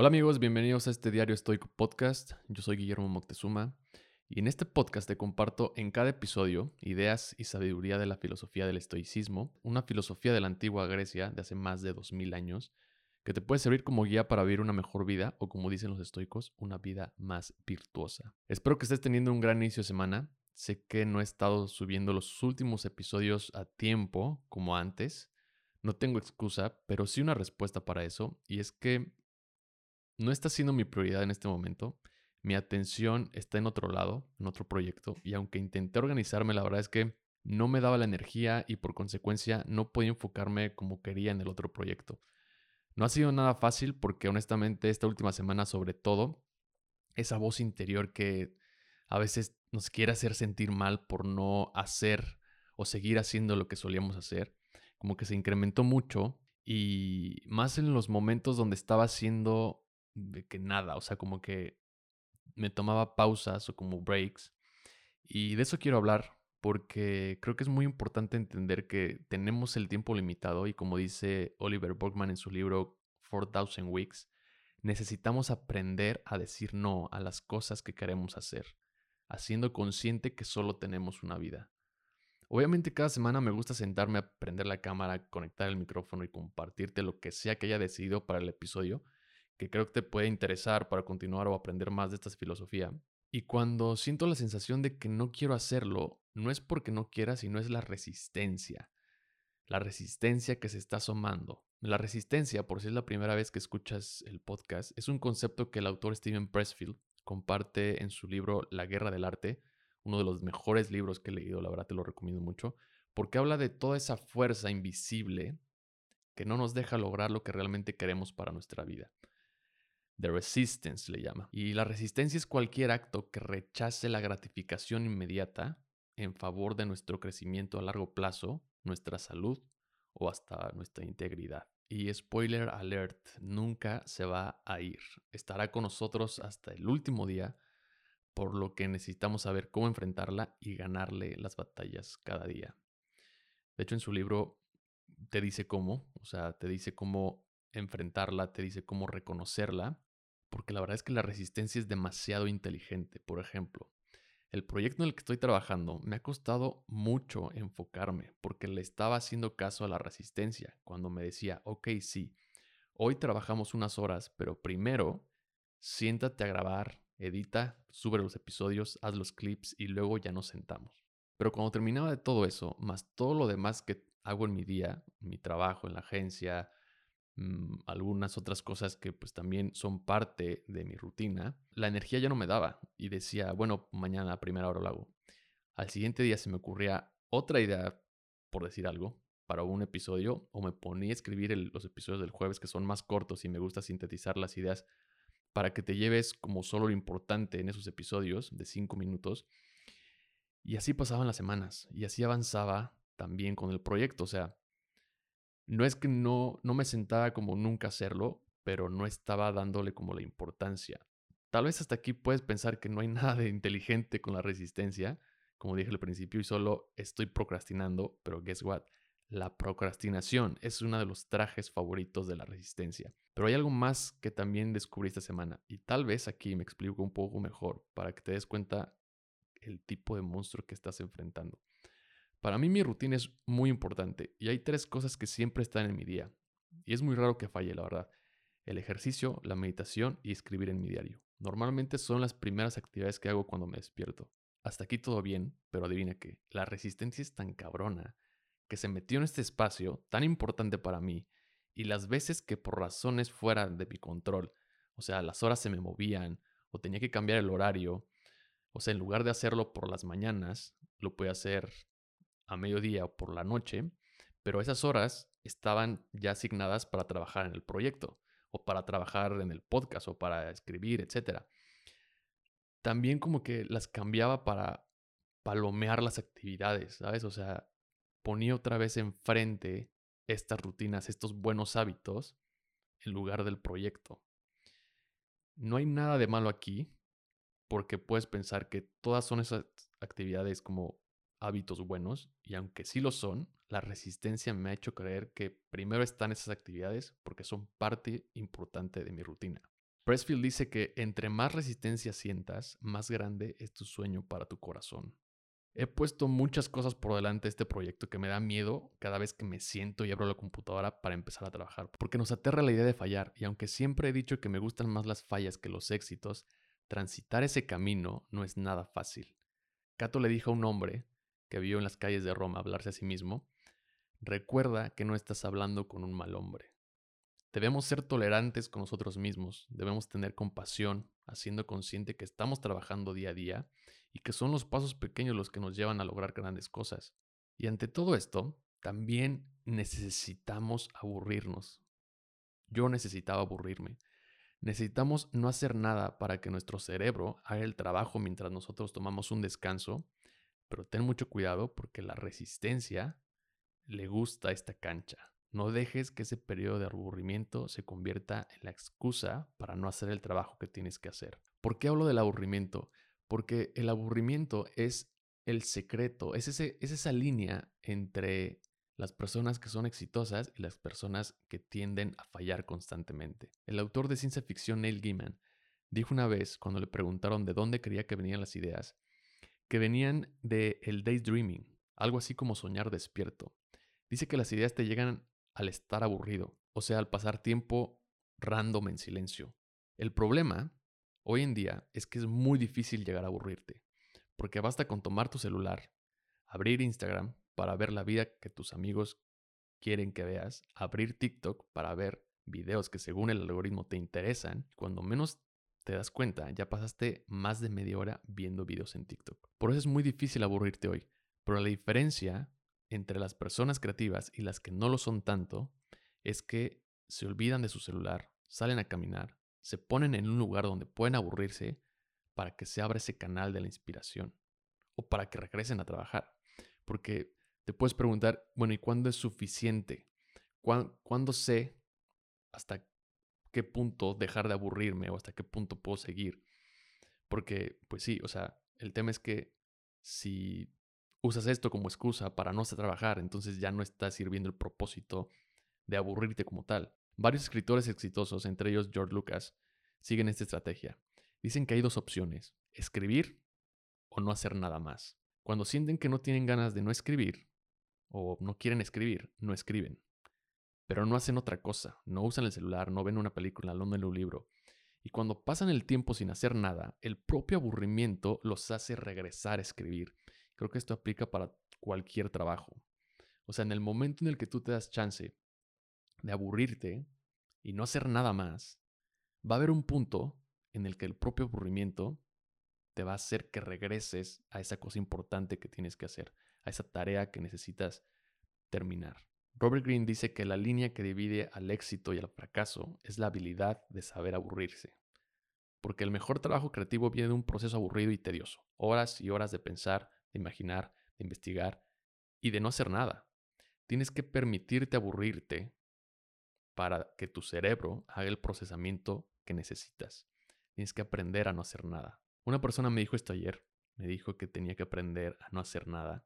Hola amigos, bienvenidos a este Diario Estoico Podcast. Yo soy Guillermo Moctezuma y en este podcast te comparto en cada episodio ideas y sabiduría de la filosofía del estoicismo, una filosofía de la antigua Grecia de hace más de 2000 años que te puede servir como guía para vivir una mejor vida o como dicen los estoicos, una vida más virtuosa. Espero que estés teniendo un gran inicio de semana. Sé que no he estado subiendo los últimos episodios a tiempo como antes. No tengo excusa, pero sí una respuesta para eso y es que no está siendo mi prioridad en este momento. Mi atención está en otro lado, en otro proyecto, y aunque intenté organizarme, la verdad es que no me daba la energía y por consecuencia no podía enfocarme como quería en el otro proyecto. No ha sido nada fácil porque honestamente esta última semana sobre todo, esa voz interior que a veces nos quiere hacer sentir mal por no hacer o seguir haciendo lo que solíamos hacer, como que se incrementó mucho y más en los momentos donde estaba haciendo de que nada, o sea, como que me tomaba pausas o como breaks. Y de eso quiero hablar porque creo que es muy importante entender que tenemos el tiempo limitado y como dice Oliver Borgman en su libro 4000 Weeks, necesitamos aprender a decir no a las cosas que queremos hacer, haciendo consciente que solo tenemos una vida. Obviamente cada semana me gusta sentarme a prender la cámara, conectar el micrófono y compartirte lo que sea que haya decidido para el episodio, que creo que te puede interesar para continuar o aprender más de esta filosofía. Y cuando siento la sensación de que no quiero hacerlo, no es porque no quiera, sino es la resistencia. La resistencia que se está asomando. La resistencia, por si es la primera vez que escuchas el podcast, es un concepto que el autor Steven Pressfield comparte en su libro La Guerra del Arte, uno de los mejores libros que he leído, la verdad te lo recomiendo mucho, porque habla de toda esa fuerza invisible que no nos deja lograr lo que realmente queremos para nuestra vida. The resistance le llama. Y la resistencia es cualquier acto que rechace la gratificación inmediata en favor de nuestro crecimiento a largo plazo, nuestra salud o hasta nuestra integridad. Y spoiler alert, nunca se va a ir. Estará con nosotros hasta el último día, por lo que necesitamos saber cómo enfrentarla y ganarle las batallas cada día. De hecho, en su libro te dice cómo, o sea, te dice cómo enfrentarla, te dice cómo reconocerla porque la verdad es que la resistencia es demasiado inteligente. Por ejemplo, el proyecto en el que estoy trabajando me ha costado mucho enfocarme porque le estaba haciendo caso a la resistencia cuando me decía, ok, sí, hoy trabajamos unas horas, pero primero siéntate a grabar, edita, sube los episodios, haz los clips y luego ya nos sentamos. Pero cuando terminaba de todo eso, más todo lo demás que hago en mi día, mi trabajo en la agencia, Mm, algunas otras cosas que pues también son parte de mi rutina, la energía ya no me daba y decía, bueno, mañana a primera hora lo hago. Al siguiente día se me ocurría otra idea, por decir algo, para un episodio o me ponía a escribir los episodios del jueves que son más cortos y me gusta sintetizar las ideas para que te lleves como solo lo importante en esos episodios de cinco minutos. Y así pasaban las semanas y así avanzaba también con el proyecto. O sea, no es que no, no me sentaba como nunca hacerlo, pero no estaba dándole como la importancia. Tal vez hasta aquí puedes pensar que no hay nada de inteligente con la resistencia, como dije al principio, y solo estoy procrastinando, pero guess what? La procrastinación es uno de los trajes favoritos de la resistencia. Pero hay algo más que también descubrí esta semana, y tal vez aquí me explico un poco mejor para que te des cuenta el tipo de monstruo que estás enfrentando. Para mí mi rutina es muy importante y hay tres cosas que siempre están en mi día. Y es muy raro que falle, la verdad. El ejercicio, la meditación y escribir en mi diario. Normalmente son las primeras actividades que hago cuando me despierto. Hasta aquí todo bien, pero adivina que la resistencia es tan cabrona que se metió en este espacio tan importante para mí y las veces que por razones fuera de mi control, o sea, las horas se me movían o tenía que cambiar el horario, o sea, en lugar de hacerlo por las mañanas, lo pude hacer a mediodía o por la noche, pero esas horas estaban ya asignadas para trabajar en el proyecto o para trabajar en el podcast o para escribir, etc. También como que las cambiaba para palomear las actividades, ¿sabes? O sea, ponía otra vez enfrente estas rutinas, estos buenos hábitos en lugar del proyecto. No hay nada de malo aquí porque puedes pensar que todas son esas actividades como hábitos buenos y aunque sí lo son, la resistencia me ha hecho creer que primero están esas actividades porque son parte importante de mi rutina. Pressfield dice que entre más resistencia sientas, más grande es tu sueño para tu corazón. He puesto muchas cosas por delante de este proyecto que me da miedo cada vez que me siento y abro la computadora para empezar a trabajar, porque nos aterra la idea de fallar, y aunque siempre he dicho que me gustan más las fallas que los éxitos, transitar ese camino no es nada fácil. Cato le dijo a un hombre que vio en las calles de Roma hablarse a sí mismo, recuerda que no estás hablando con un mal hombre. Debemos ser tolerantes con nosotros mismos, debemos tener compasión, haciendo consciente que estamos trabajando día a día y que son los pasos pequeños los que nos llevan a lograr grandes cosas. Y ante todo esto, también necesitamos aburrirnos. Yo necesitaba aburrirme. Necesitamos no hacer nada para que nuestro cerebro haga el trabajo mientras nosotros tomamos un descanso, pero ten mucho cuidado porque la resistencia le gusta esta cancha. No dejes que ese periodo de aburrimiento se convierta en la excusa para no hacer el trabajo que tienes que hacer. ¿Por qué hablo del aburrimiento? Porque el aburrimiento es el secreto, es, ese, es esa línea entre las personas que son exitosas y las personas que tienden a fallar constantemente. El autor de ciencia ficción Neil Gaiman dijo una vez, cuando le preguntaron de dónde creía que venían las ideas, que venían de el daydreaming, algo así como soñar despierto. Dice que las ideas te llegan al estar aburrido, o sea, al pasar tiempo random en silencio. El problema Hoy en día es que es muy difícil llegar a aburrirte, porque basta con tomar tu celular, abrir Instagram para ver la vida que tus amigos quieren que veas, abrir TikTok para ver videos que según el algoritmo te interesan, cuando menos te das cuenta, ya pasaste más de media hora viendo videos en TikTok. Por eso es muy difícil aburrirte hoy, pero la diferencia entre las personas creativas y las que no lo son tanto es que se olvidan de su celular, salen a caminar, se ponen en un lugar donde pueden aburrirse para que se abra ese canal de la inspiración o para que regresen a trabajar. Porque te puedes preguntar, bueno, ¿y cuándo es suficiente? ¿Cuándo, sé hasta qué punto dejar de aburrirme o hasta qué punto puedo seguir? Porque, pues sí, o sea, el tema es que si usas esto como excusa para no trabajar, entonces ya no está sirviendo el propósito de aburrirte como tal. Varios escritores exitosos, entre ellos George Lucas, siguen esta estrategia. Dicen que hay dos opciones, escribir o no hacer nada más. Cuando sienten que no tienen ganas de no escribir o no quieren escribir, no escriben. Pero no hacen otra cosa, no usan el celular, no ven una película, no leen un libro. Y cuando pasan el tiempo sin hacer nada, el propio aburrimiento los hace regresar a escribir. Creo que esto aplica para cualquier trabajo. O sea, en el momento en el que tú te das chance de aburrirte y no hacer nada más, va a haber un punto en el que el propio aburrimiento te va a hacer que regreses a esa cosa importante que tienes que hacer, a esa tarea que necesitas terminar. Robert Greene dice que la línea que divide al éxito y al fracaso es la habilidad de saber aburrirse. Porque el mejor trabajo creativo viene de un proceso aburrido y tedioso. Horas y horas de pensar, de imaginar, de investigar y de no hacer nada. Tienes que permitirte aburrirte para que tu cerebro haga el procesamiento que necesitas. Tienes que aprender a no hacer nada. Una persona me dijo esto ayer. Me dijo que tenía que aprender a no hacer nada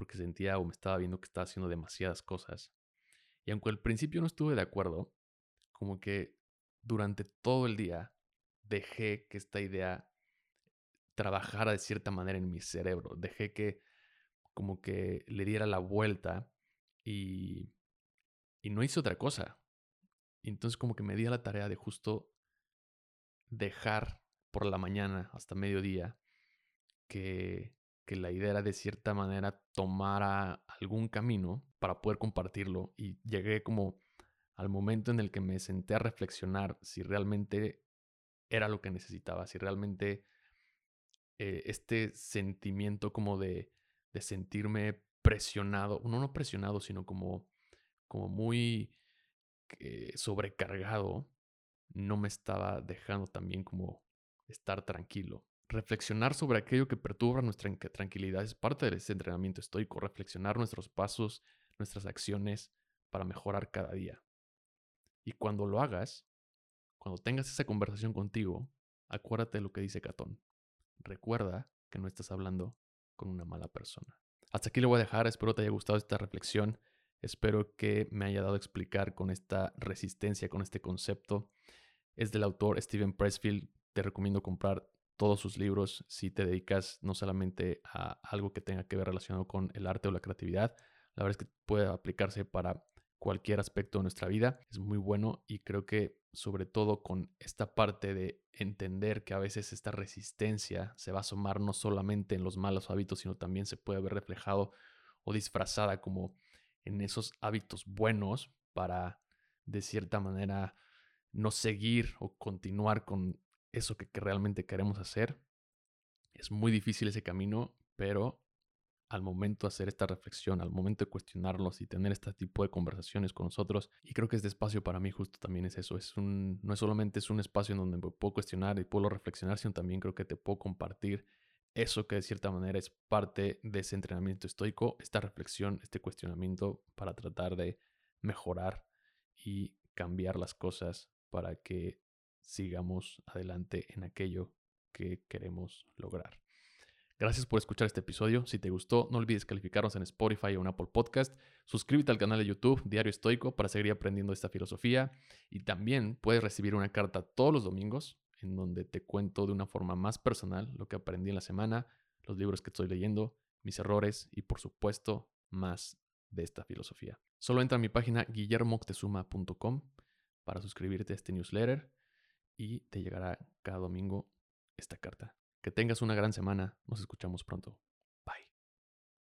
porque sentía o me estaba viendo que estaba haciendo demasiadas cosas. Y aunque al principio no estuve de acuerdo, como que durante todo el día dejé que esta idea trabajara de cierta manera en mi cerebro. Dejé que como que le diera la vuelta y, y no hice otra cosa. Entonces como que me di a la tarea de justo dejar por la mañana hasta mediodía que, que la idea era de cierta manera tomar algún camino para poder compartirlo. Y llegué como al momento en el que me senté a reflexionar si realmente era lo que necesitaba, si realmente eh, este sentimiento como de, sentirme presionado, no no presionado, sino como, como muy sobrecargado no me estaba dejando también como estar tranquilo. Reflexionar sobre aquello que perturba nuestra tranquilidad es parte de ese entrenamiento estoico, reflexionar nuestros pasos, nuestras acciones para mejorar cada día. Y cuando lo hagas, cuando tengas esa conversación contigo, acuérdate de lo que dice Catón. Recuerda que no estás hablando con una mala persona. Hasta aquí lo voy a dejar, espero te haya gustado esta reflexión. Espero que me haya dado a explicar con esta resistencia, con este concepto. Es del autor Steven Pressfield. Te recomiendo comprar todos sus libros si te dedicas no solamente a algo que tenga que ver relacionado con el arte o la creatividad. La verdad es que puede aplicarse para cualquier aspecto de nuestra vida. Es muy bueno y creo que sobre todo con esta parte de entender que a veces esta resistencia se va a asomar no solamente en los malos hábitos, sino también se puede ver reflejado o disfrazada como en esos hábitos buenos para de cierta manera no seguir o continuar con eso que, que realmente queremos hacer. Es muy difícil ese camino, pero al momento de hacer esta reflexión, al momento de cuestionarlos y tener este tipo de conversaciones con nosotros. Y creo que este espacio para mí justo también es eso. Es un, no es solamente es un espacio en donde puedo cuestionar y puedo reflexionar, sino también creo que te puedo compartir eso que de cierta manera es parte de ese entrenamiento estoico, esta reflexión, este cuestionamiento para tratar de mejorar y cambiar las cosas para que sigamos adelante en aquello que queremos lograr. Gracias por escuchar este episodio. Si te gustó, no olvides calificarnos en Spotify o en Apple Podcast. Suscríbete al canal de YouTube Diario Estoico para seguir aprendiendo esta filosofía. Y también puedes recibir una carta todos los domingos en donde te cuento de una forma más personal lo que aprendí en la semana, los libros que estoy leyendo, mis errores y por supuesto más de esta filosofía. Solo entra a mi página guillermoctezuma.com para suscribirte a este newsletter y te llegará cada domingo esta carta. Que tengas una gran semana. Nos escuchamos pronto.